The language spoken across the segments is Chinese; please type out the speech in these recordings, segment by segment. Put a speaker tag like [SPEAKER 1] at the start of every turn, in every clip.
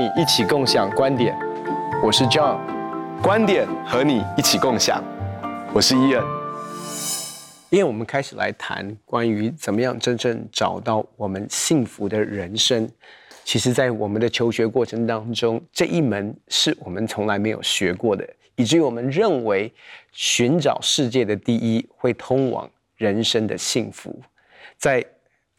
[SPEAKER 1] 你一起共享观点，我是 John，
[SPEAKER 2] 观点和你一起共享，我是 Ian。
[SPEAKER 1] 今天我们开始来谈关于怎么样真正找到我们幸福的人生。其实，在我们的求学过程当中，这一门是我们从来没有学过的，以至于我们认为寻找世界的第一会通往人生的幸福。在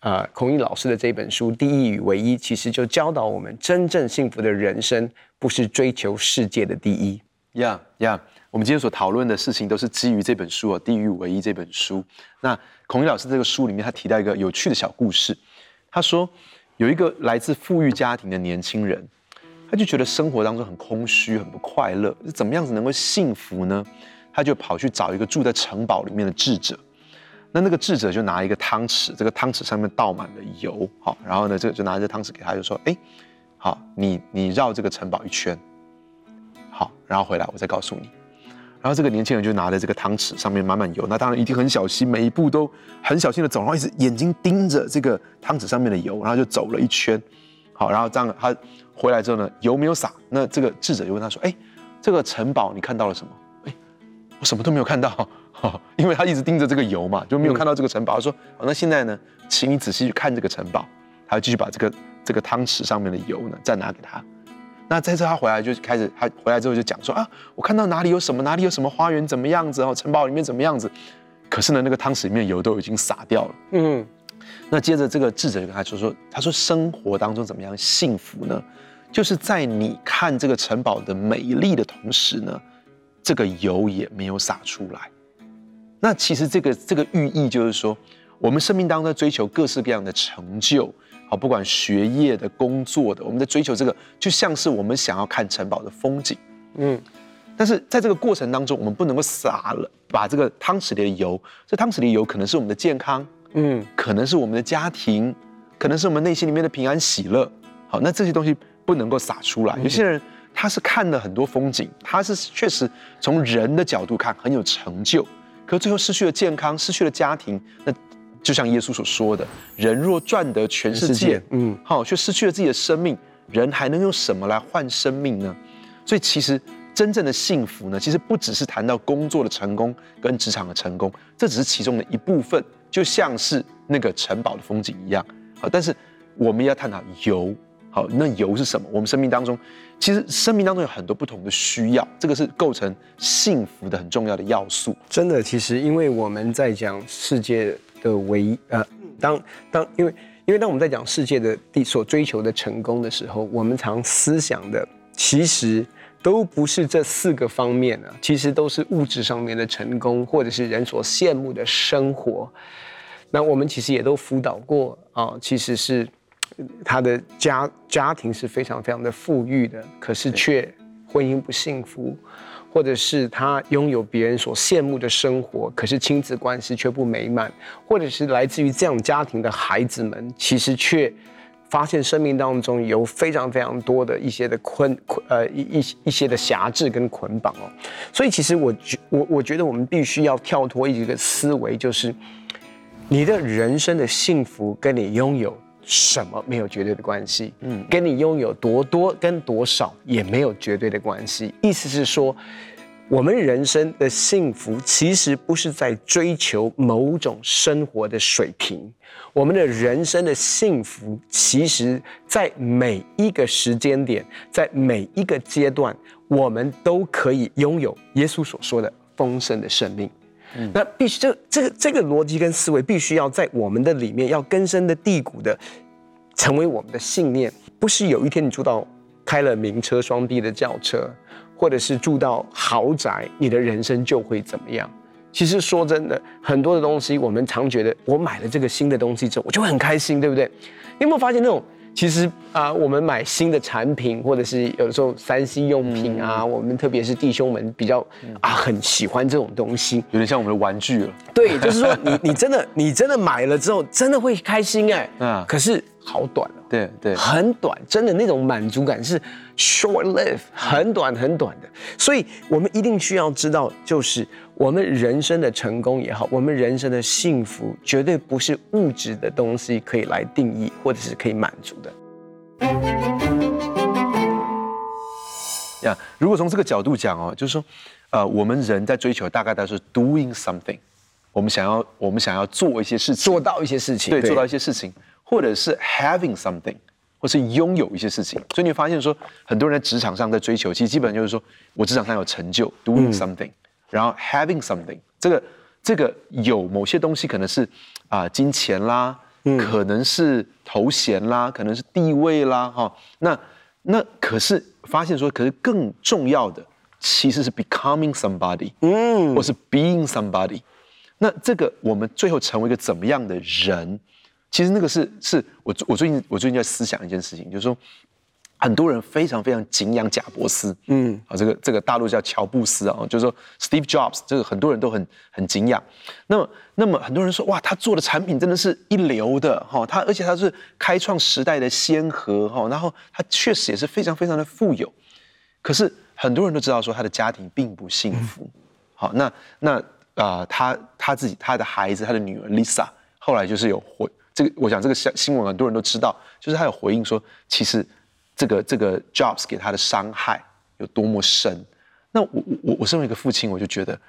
[SPEAKER 1] 啊，孔毅老师的这本书《第一与唯一》，其实就教导我们，真正幸福的人生不是追求世界的第一。
[SPEAKER 2] 呀呀，我们今天所讨论的事情都是基于这本书哦，《第一与唯一》这本书。那孔毅老师这个书里面，他提到一个有趣的小故事。他说，有一个来自富裕家庭的年轻人，他就觉得生活当中很空虚，很不快乐，怎么样子能够幸福呢？他就跑去找一个住在城堡里面的智者。那那个智者就拿一个汤匙，这个汤匙上面倒满了油，好，然后呢，这个就拿着汤匙给他，就说：“哎，好，你你绕这个城堡一圈，好，然后回来我再告诉你。”然后这个年轻人就拿着这个汤匙，上面满满油，那当然一定很小心，每一步都很小心的走，然后一直眼睛盯着这个汤匙上面的油，然后就走了一圈，好，然后这样他回来之后呢，油没有洒，那这个智者就问他说：“哎，这个城堡你看到了什么？”“，我什么都没有看到。”哦，因为他一直盯着这个油嘛，就没有看到这个城堡。他说：“哦，那现在呢，请你仔细去看这个城堡。”他就继续把这个这个汤匙上面的油呢再拿给他。那在这他回来就开始，他回来之后就讲说：“啊，我看到哪里有什么，哪里有什么花园怎么样子哦，城堡里面怎么样子。”可是呢，那个汤匙里面油都已经洒掉了。嗯，那接着这个智者就跟他说说：“他说生活当中怎么样幸福呢？就是在你看这个城堡的美丽的同时呢，这个油也没有洒出来。”那其实这个这个寓意就是说，我们生命当中在追求各式各样的成就，好，不管学业的、工作的，我们在追求这个，就像是我们想要看城堡的风景，嗯。但是在这个过程当中，我们不能够洒了，把这个汤匙里的油，这汤匙里的油可能是我们的健康，嗯，可能是我们的家庭，可能是我们内心里面的平安喜乐，好，那这些东西不能够洒出来。有些人他是看了很多风景，他是确实从人的角度看很有成就。可最后失去了健康，失去了家庭，那就像耶稣所说的：“人若赚得全世界，嗯，好，却失去了自己的生命，人还能用什么来换生命呢？”所以，其实真正的幸福呢，其实不只是谈到工作的成功跟职场的成功，这只是其中的一部分，就像是那个城堡的风景一样。好，但是我们要探讨油。好，那油是什么？我们生命当中，其实生命当中有很多不同的需要，这个是构成幸福的很重要的要素。
[SPEAKER 1] 真的，其实因为我们在讲世界的唯一，呃，当当因为因为当我们在讲世界的第所追求的成功的时候，我们常思想的其实都不是这四个方面啊，其实都是物质上面的成功，或者是人所羡慕的生活。那我们其实也都辅导过啊，其实是。他的家家庭是非常非常的富裕的，可是却婚姻不幸福，或者是他拥有别人所羡慕的生活，可是亲子关系却不美满，或者是来自于这样家庭的孩子们，其实却发现生命当中有非常非常多的一些的困困 呃一一一些的辖制跟捆绑哦，所以其实我觉我我觉得我们必须要跳脱一个思维，就是你的人生的幸福跟你拥有。什么没有绝对的关系？嗯，跟你拥有多多跟多少也没有绝对的关系。意思是说，我们人生的幸福其实不是在追求某种生活的水平，我们的人生的幸福，其实在每一个时间点，在每一个阶段，我们都可以拥有耶稣所说的丰盛的生命。嗯，那必须这这个这个逻辑跟思维必须要在我们的里面要根深的蒂固的成为我们的信念，不是有一天你住到开了名车双地的轿车，或者是住到豪宅，你的人生就会怎么样？其实说真的，很多的东西我们常觉得我买了这个新的东西之后，我就会很开心，对不对？你有没有发现那种？其实啊、呃，我们买新的产品，或者是有的时候三 C 用品啊，嗯、我们特别是弟兄们比较啊很喜欢这种东西，
[SPEAKER 2] 有点像我们的玩具了。
[SPEAKER 1] 对，就是说你你真的你真的买了之后，真的会开心哎。嗯。可是好短哦。
[SPEAKER 2] 对对。
[SPEAKER 1] 很短，真的那种满足感是 short live，很短很短的。所以我们一定需要知道，就是。我们人生的成功也好，我们人生的幸福绝对不是物质的东西可以来定义或者是可以满足的。
[SPEAKER 2] 呀，如果从这个角度讲哦，就是说，呃，我们人在追求大概都是 doing something，我们想要我们想要做一些事情，
[SPEAKER 1] 做到一些事情，
[SPEAKER 2] 对，对做到一些事情，或者是 having something，或是拥有一些事情。所以你会发现说，很多人在职场上在追求，其实基本上就是说我职场上有成就，doing something，、嗯、然后 having something，这个这个有某些东西可能是啊、呃、金钱啦。嗯、可能是头衔啦，可能是地位啦，哈，那那可是发现说，可是更重要的其实是 becoming somebody，嗯，或是 being somebody，那这个我们最后成为一个怎么样的人，其实那个是是我我最近我最近在思想一件事情，就是说。很多人非常非常敬仰贾伯斯，嗯，啊，这个这个大陆叫乔布斯啊，就是说 Steve Jobs，这个很多人都很很敬仰。那么，那么很多人说，哇，他做的产品真的是一流的哈，他而且他是开创时代的先河哈，然后他确实也是非常非常的富有。可是很多人都知道说他的家庭并不幸福。好，那那啊、呃，他他自己他的孩子他的女儿 Lisa 后来就是有回这个，我想这个新新闻很多人都知道，就是他有回应说，其实。这个这个 Jobs 给他的伤害有多么深？那我我我身为一个父亲，我就觉得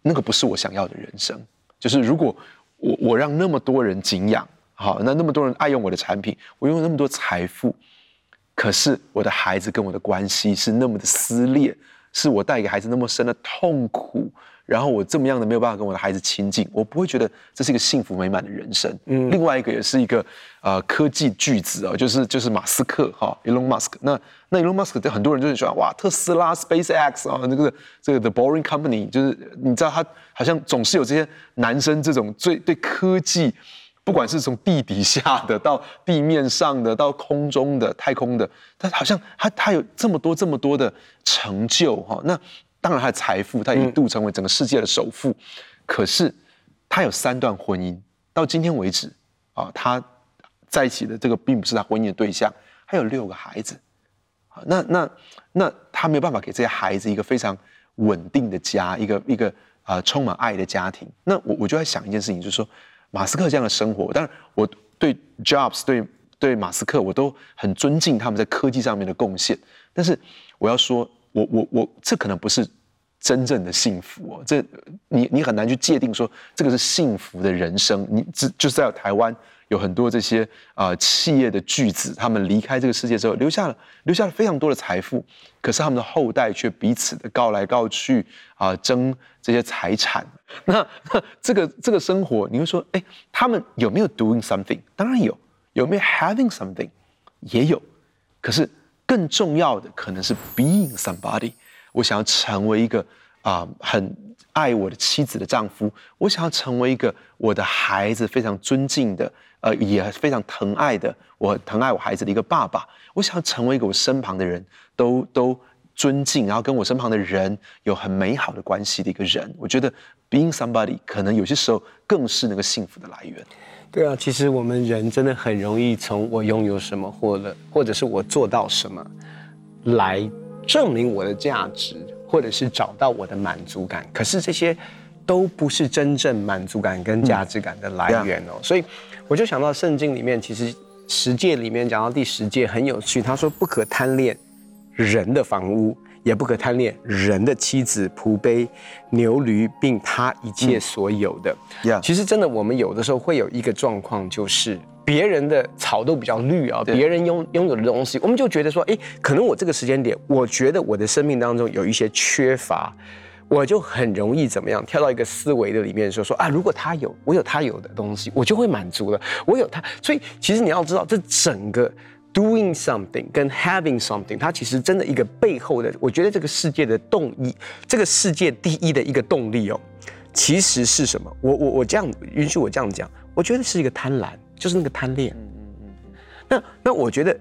[SPEAKER 2] 那个不是我想要的人生。就是如果我我让那么多人敬仰，好，那那么多人爱用我的产品，我拥有那么多财富，可是我的孩子跟我的关系是那么的撕裂，是我带给孩子那么深的痛苦。然后我这么样的没有办法跟我的孩子亲近，我不会觉得这是一个幸福美满的人生。嗯，另外一个也是一个呃科技巨子啊，就是就是马斯克哈，Elon Musk。那那 Elon Musk 很多人就很喜欢哇，特斯拉、SpaceX 啊，那个这个 The Boring Company，就是你知道他好像总是有这些男生这种最对科技，不管是从地底下的到地面上的到空中的太空的，他好像他他有这么多这么多的成就哈，那。当然，他的财富，他一度成为整个世界的首富。嗯、可是，他有三段婚姻，到今天为止，啊，他在一起的这个并不是他婚姻的对象。还有六个孩子，啊，那那那他没有办法给这些孩子一个非常稳定的家，一个一个啊、呃、充满爱的家庭。那我我就在想一件事情，就是说，马斯克这样的生活，当然我对 Jobs 对对马斯克我都很尊敬他们在科技上面的贡献，但是我要说。我我我，这可能不是真正的幸福哦。这你你很难去界定说这个是幸福的人生。你只就是在台湾有很多这些啊、呃、企业的巨子，他们离开这个世界之后，留下了留下了非常多的财富，可是他们的后代却彼此的告来告去啊、呃，争这些财产。那那这个这个生活，你会说，哎，他们有没有 doing something？当然有，有没有 having something？也有，可是。更重要的可能是 being somebody，我想要成为一个啊、很爱我的妻子的丈夫，我想要成为一个我的孩子非常尊敬的，呃也非常疼爱的，我疼爱我孩子的一个爸爸，我想要成为一个我身旁的人都都尊敬，然后跟我身旁的人有很美好的关系的一个人，我觉得 being somebody 可能有些时候更是那个幸福的来源。
[SPEAKER 1] 对啊，其实我们人真的很容易从我拥有什么，或者或者是我做到什么，来证明我的价值，或者是找到我的满足感。可是这些都不是真正满足感跟价值感的来源哦。嗯、所以我就想到圣经里面，其实十诫里面讲到第十诫很有趣，他说不可贪恋人的房屋。也不可贪恋人的妻子、仆婢、牛驴，并他一切所有的。
[SPEAKER 2] Yeah.
[SPEAKER 1] 其实真的，我们有的时候会有一个状况，就是别人的草都比较绿啊，别人拥拥有的东西，我们就觉得说，哎，可能我这个时间点，我觉得我的生命当中有一些缺乏，我就很容易怎么样，跳到一个思维的里面说说啊，如果他有，我有他有的东西，我就会满足了。我有他，所以其实你要知道，这整个。Doing something 跟 having something，它其实真的一个背后的，我觉得这个世界的动力，这个世界第一的一个动力哦，其实是什么？我我我这样允许我这样讲，我觉得是一个贪婪，就是那个贪恋。嗯嗯嗯。那那我觉得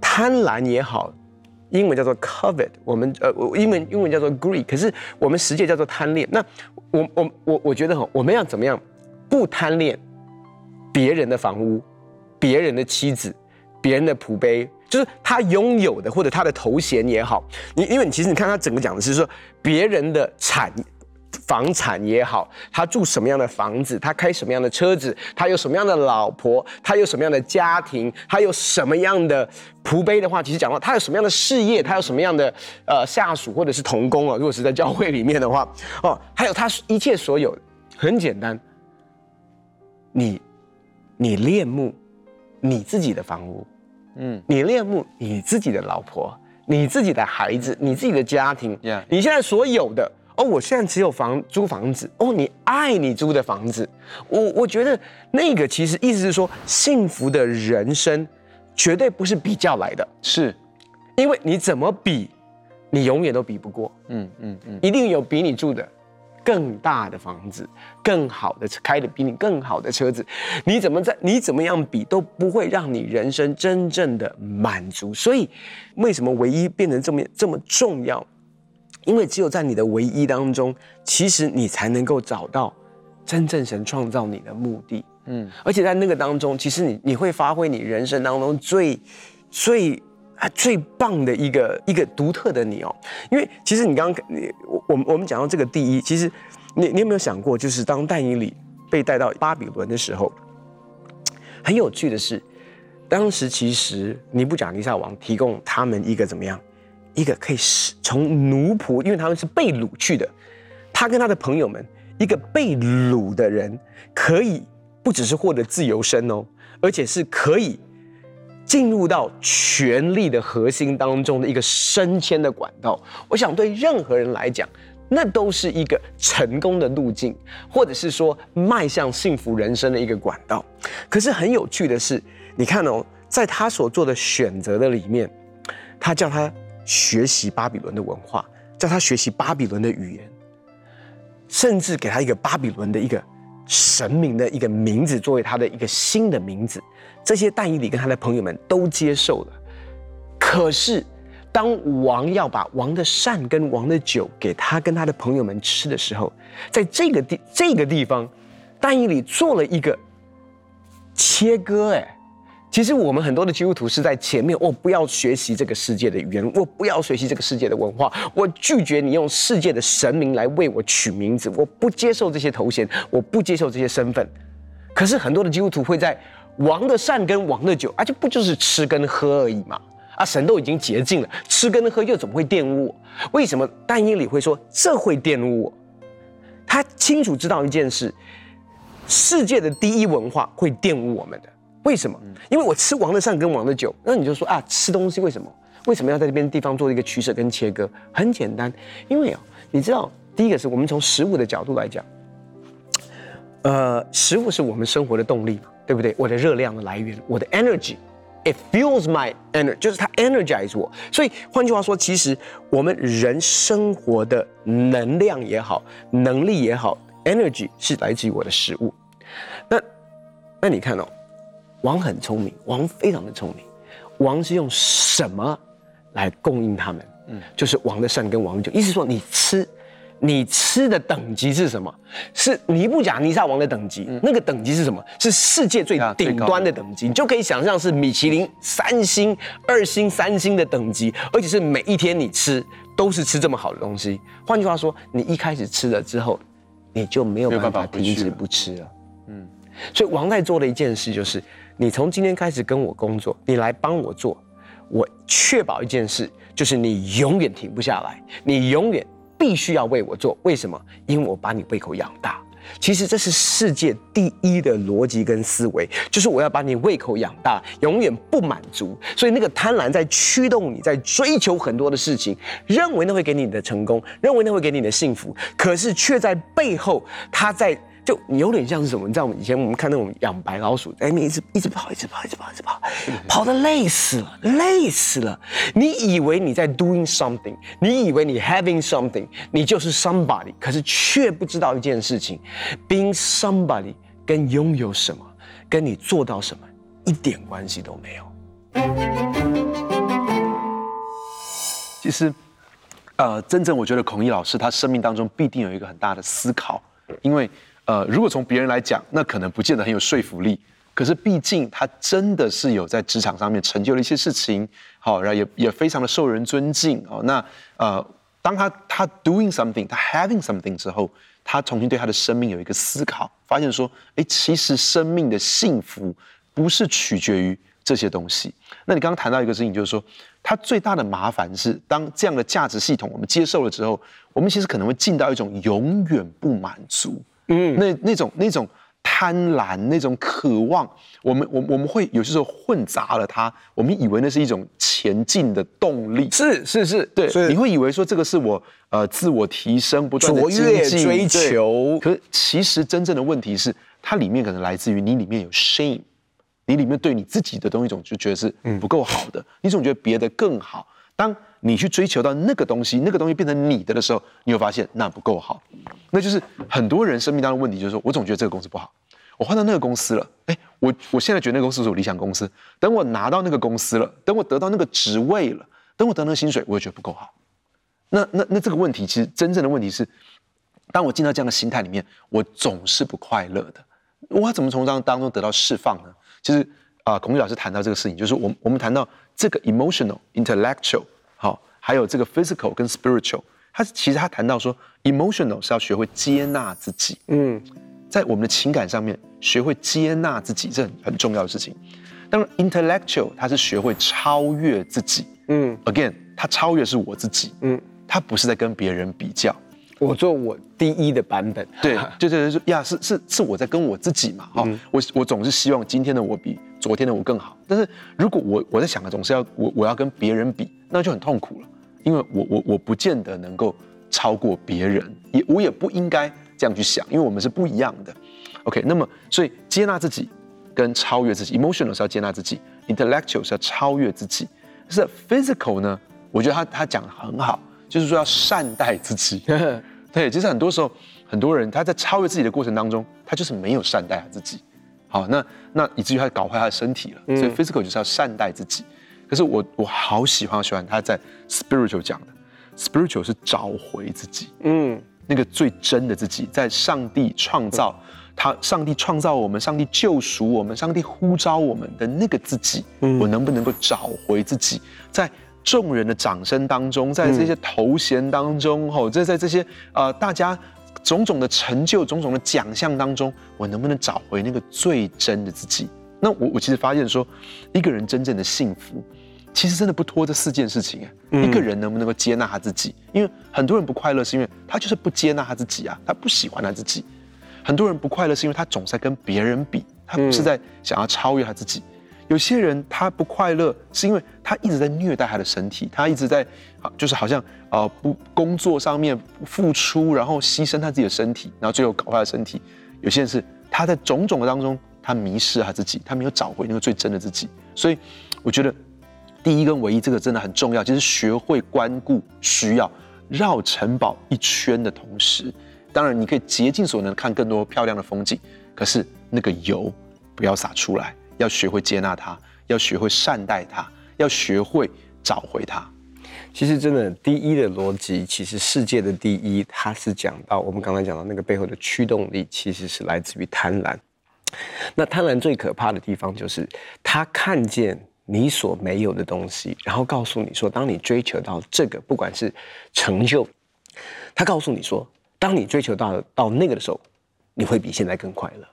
[SPEAKER 1] 贪婪也好，英文叫做 covet，我们呃，英文英文叫做 greed，可是我们实际叫做贪恋。那我我我我觉得哈，我们要怎么样不贪恋别人的房屋，别人的妻子？别人的仆婢，就是他拥有的或者他的头衔也好，你因为你其实你看他整个讲的是说别人的产房产也好，他住什么样的房子，他开什么样的车子，他有什么样的老婆，他有什么样的家庭，他有什么样的仆婢的话，其实讲到他有什么样的事业，他有什么样的呃下属或者是同工啊，如果是在教会里面的话，哦，还有他一切所有，很简单，你你恋慕你自己的房屋，嗯，你恋慕你自己的老婆。你自己的孩子，你自己的家庭，Yeah. 你现在所有的哦，我现在只有房租房子哦，你爱你租的房子，我我觉得那个其实意思是说，幸福的人生绝对不是比较来的，
[SPEAKER 2] 是，
[SPEAKER 1] 因为你怎么比，你永远都比不过，嗯嗯嗯，一定有比你住的。更大的房子，更好的开的比你更好的车子，你怎么在你怎么样比都不会让你人生真正的满足。所以，为什么唯一变成这么这么重要？因为只有在你的唯一当中，其实你才能够找到真正神创造你的目的。嗯，而且在那个当中，其实你你会发挥你人生当中最最。最棒的一个一个独特的你哦，因为其实你刚刚你我我们我们讲到这个第一，其实你你有没有想过，就是当但以理被带到巴比伦的时候，很有趣的是，当时其实尼布甲尼撒王提供他们一个怎么样，一个可以是从奴仆，因为他们是被掳去的，他跟他的朋友们，一个被掳的人可以不只是获得自由身哦，而且是可以。进入到权力的核心当中的一个升迁的管道，我想对任何人来讲，那都是一个成功的路径，或者是说迈向幸福人生的一个管道。可是很有趣的是，你看哦，在他所做的选择的里面，他叫他学习巴比伦的文化，叫他学习巴比伦的语言，甚至给他一个巴比伦的一个神明的一个名字，作为他的一个新的名字。这些但以理跟他的朋友们都接受了，可是当王要把王的膳跟王的酒给他跟他的朋友们吃的时候，在这个地这个地方，但以理做了一个切割。哎，其实我们很多的基督徒是在前面，我不要学习这个世界的语言，我不要学习这个世界的文化，我拒绝你用世界的神明来为我取名字，我不接受这些头衔，我不接受这些身份。可是很多的基督徒会在。王的善跟王的酒，而且不就是吃跟喝而已嘛？啊，神都已经洁净了，吃跟喝又怎么会玷污我？为什么但因里会说这会玷污我？他清楚知道一件事：世界的第一文化会玷污我们的。为什么？因为我吃王的善跟王的酒，那你就说啊，吃东西为什么？为什么要在这边地方做一个取舍跟切割？很简单，因为啊，你知道，第一个是我们从食物的角度来讲，呃，食物是我们生活的动力嘛。对不对？我的热量的来源，我的 energy，it fuels my energy，就是它 energize 我。所以换句话说，其实我们人生活的能量也好，能力也好，energy 是来自于我的食物。那那你看哦，王很聪明，王非常的聪明，王是用什么来供应他们？嗯，就是王的善跟王的酒，意思说你吃。你吃的等级是什么？是尼布甲尼撒王的等级。嗯、那个等级是什么？是世界最顶端的等级。你就可以想象是米其林三星、二星、三星的等级，而且是每一天你吃都是吃这么好的东西。换句话说，你一开始吃了之后，你就没有办法停止不吃了。嗯，所以王在做的一件事就是，你从今天开始跟我工作，你来帮我做，我确保一件事，就是你永远停不下来，你永远。必须要为我做，为什么？因为我把你胃口养大。其实这是世界第一的逻辑跟思维，就是我要把你胃口养大，永远不满足。所以那个贪婪在驱动你，在追求很多的事情，认为那会给你的成功，认为那会给你的幸福，可是却在背后，他在。就有点像是什么？你知道，我们以前我们看那种养白老鼠，哎，你一直一直跑，一直跑，一直跑，一直跑，跑的累死了，累死了。你以为你在 doing something，你以为你 having something，你就是 somebody，可是却不知道一件事情，being somebody 跟拥有什么，跟你做到什么一点关系都没有。
[SPEAKER 2] 其实，呃，真正我觉得孔毅老师他生命当中必定有一个很大的思考，因为。呃，如果从别人来讲，那可能不见得很有说服力。可是毕竟他真的是有在职场上面成就了一些事情，好，然后也也非常的受人尊敬哦。那呃，当他他 doing something，他 having something 之后，他重新对他的生命有一个思考，发现说，哎，其实生命的幸福不是取决于这些东西。那你刚刚谈到一个事情，就是说，他最大的麻烦是，当这样的价值系统我们接受了之后，我们其实可能会进到一种永远不满足，嗯，那那种那种。贪婪那种渴望，我们我我们会有些时候混杂了它，我们以为那是一种前进的动力，
[SPEAKER 1] 是是是，
[SPEAKER 2] 对，你会以为说这个是我呃自我提升不断的精进
[SPEAKER 1] 追求，
[SPEAKER 2] 可是其实真正的问题是，它里面可能来自于你里面有 shame，你里面对你自己的东西总就觉得是不够好的，嗯、你总觉得别的更好，当。你去追求到那个东西，那个东西变成你的的时候，你会发现那不够好，那就是很多人生命当中的问题，就是说我总觉得这个公司不好，我换到那个公司了，哎，我我现在觉得那个公司是我理想公司，等我拿到那个公司了，等我得到那个职位了，等我得到那个薪水，我也觉得不够好。那那那这个问题，其实真正的问题是，当我进到这样的心态里面，我总是不快乐的。我怎么从这当中得到释放呢？其实啊，孔毅老师谈到这个事情，就是我我们谈到这个 emotional intellectual。好，还有这个 physical 跟 spiritual，他其实他谈到说，emotional 是要学会接纳自己。嗯，在我们的情感上面学会接纳自己，这很很重要的事情。当然，intellectual 他是学会超越自己。嗯，again，他超越是我自己。嗯，他不是在跟别人比较，
[SPEAKER 1] 我做我第一的版本。
[SPEAKER 2] 对，就就是说呀，是是是我在跟我自己嘛。哈、嗯，我我总是希望今天的我比昨天的我更好。但是如果我我在想的总是要我我要跟别人比。那就很痛苦了，因为我我我不见得能够超过别人，也我也不应该这样去想，因为我们是不一样的。OK，那么所以接纳自己跟超越自己，emotional 是要接纳自己，intellectual 是要超越自己，是 physical 呢？我觉得他他讲的很好，就是说要善待自己。对，其实很多时候很多人他在超越自己的过程当中，他就是没有善待他自己。好，那那以至于他搞坏他的身体了。所以 physical 就是要善待自己。可是我我好喜欢好喜欢他在 spiritual 讲的，spiritual 是找回自己，嗯，那个最真的自己，在上帝创造他，上帝创造我们，上帝救赎我们，上帝呼召我们的那个自己，嗯，我能不能够找回自己？在众人的掌声当中，在这些头衔当中，吼，这在这些呃大家种种的成就、种种的奖项当中，我能不能找回那个最真的自己？那我我其实发现说，一个人真正的幸福。其实真的不脱这四件事情哎，一个人能不能够接纳他自己？因为很多人不快乐是因为他就是不接纳他自己啊，他不喜欢他自己。很多人不快乐是因为他总在跟别人比，他不是在想要超越他自己。有些人他不快乐是因为他一直在虐待他的身体，他一直在，就是好像呃不工作上面付出，然后牺牲他自己的身体，然后最后搞坏了身体。有些人是他在种种的当中，他迷失了他自己，他没有找回那个最真的自己。所以我觉得。第一跟唯一，这个真的很重要，就是学会关顾需要，绕城堡一圈的同时，当然你可以竭尽所能看更多漂亮的风景，可是那个油不要洒出来，要学会接纳它，要学会善待它，要学会找回它。
[SPEAKER 1] 其实真的第一的逻辑，其实世界的第一，它是讲到我们刚才讲到那个背后的驱动力，其实是来自于贪婪。那贪婪最可怕的地方就是他看见。你所没有的东西，然后告诉你说，当你追求到这个，不管是成就，他告诉你说，当你追求到到那个的时候，你会比现在更快乐。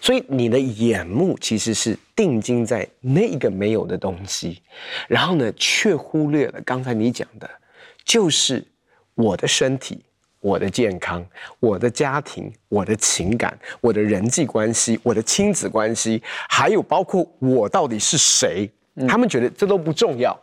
[SPEAKER 1] 所以你的眼目其实是定睛在那个没有的东西，然后呢，却忽略了刚才你讲的，就是我的身体。我的健康，我的家庭，我的情感，我的人际关系，我的亲子关系，还有包括我到底是谁，他们觉得这都不重要，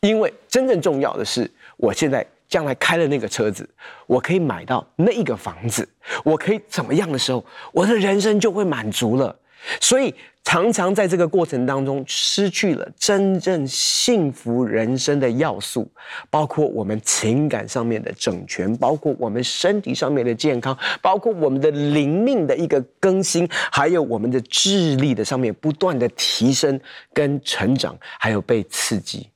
[SPEAKER 1] 因为真正重要的是，我现在将来开了那个车子，我可以买到那一个房子，我可以怎么样的时候，我的人生就会满足了，所以。常常在这个过程当中失去了真正幸福人生的要素，包括我们情感上面的整全，包括我们身体上面的健康，包括我们的灵命的一个更新，还有我们的智力的上面不断的提升跟成长，还有被刺激，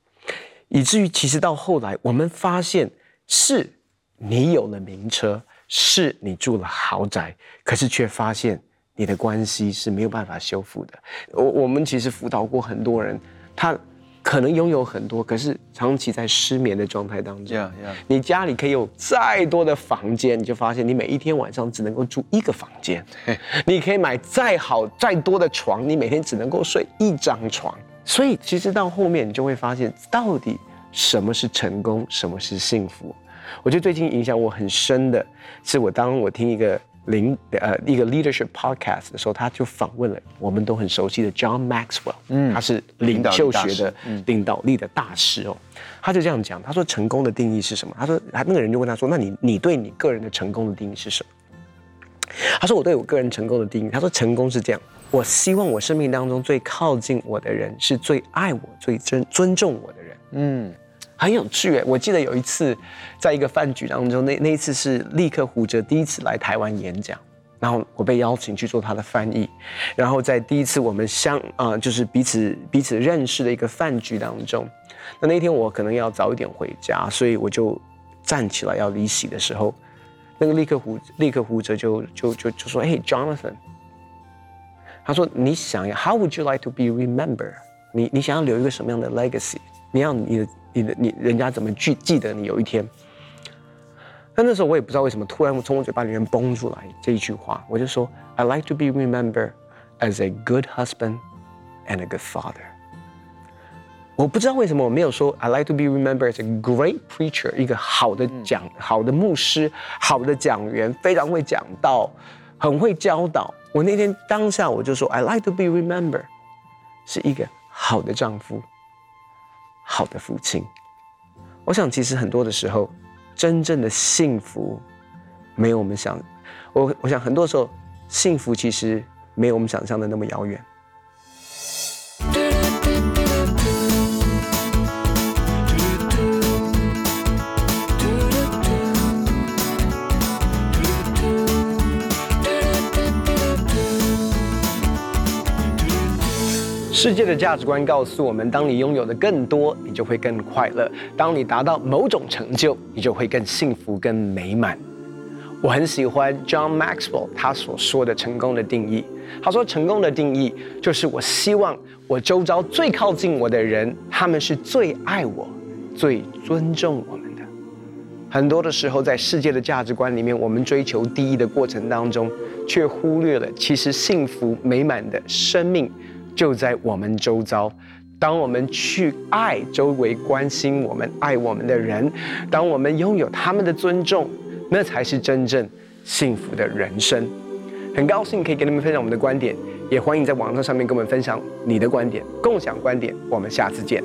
[SPEAKER 1] 以至于其实到后来我们发现，是你有了名车，是你住了豪宅，可是却发现。你的关系是没有办法修复的。我我们其实辅导过很多人，他可能拥有很多，可是长期在失眠的状态当中。
[SPEAKER 2] Yeah, yeah.
[SPEAKER 1] 你家里可以有再多的房间，你就发现你每一天晚上只能够住一个房间。你可以买再好再多的床，你每天只能够睡一张床。所以其实到后面你就会发现，到底什么是成功，什么是幸福？我觉得最近影响我很深的是，我当我听一个。领呃一个 leadership podcast 的时候，他就访问了我们都很熟悉的 John Maxwell，嗯，他是领袖学的领导力的大师哦，他就这样讲，他说成功的定义是什么？他说他那个人就问他说，那你你对你个人的成功的定义是什么？他说我对我个人成功的定义，他说成功是这样，我希望我生命当中最靠近我的人是最爱我、最尊尊重我的人，嗯。很有趣哎，我记得有一次，在一个饭局当中，那那一次是立克胡哲第一次来台湾演讲，然后我被邀请去做他的翻译，然后在第一次我们相啊、就是彼此彼此认识的一个饭局当中，那那天我可能要早一点回家，所以我就站起来要离席的时候，那个立克胡立克胡哲就就就就说：“嘿，Jonathan，他说你想要，How would you like to be remembered？你你想要留一个什么样的 legacy？你要你的。”你的你人家怎么去记得你有一天？但那时候我也不知道为什么，突然从我嘴巴里面蹦出来这一句话，我就说：“I like to be remembered as a good husband and a good father。”我不知道为什么我没有说 “I like to be remembered as a great preacher”，一个好的讲、好的牧师、好的讲员，非常会讲道，很会教导。我那天当下我就说：“I like to be remembered”，是一个好的丈夫。好的父亲，我想其实很多的时候，真正的幸福，没有我们想，我我想很多时候，幸福其实没有我们想象的那么遥远。世界的价值观告诉我们：当你拥有的更多，你就会更快乐；当你达到某种成就，你就会更幸福、更美满。我很喜欢 John Maxwell 他所说的成功的定义。他说，成功的定义就是我希望我周遭最靠近我的人，他们是最爱我、最尊重我们的。很多的时候，在世界的价值观里面，我们追求第一的过程当中，却忽略了其实幸福美满的生命。就在我们周遭，当我们去爱周围关心我们、爱我们的人，当我们拥有他们的尊重，那才是真正幸福的人生。很高兴可以跟你们分享我们的观点，也欢迎在网络上面跟我们分享你的观点，共享观点。我们下次见。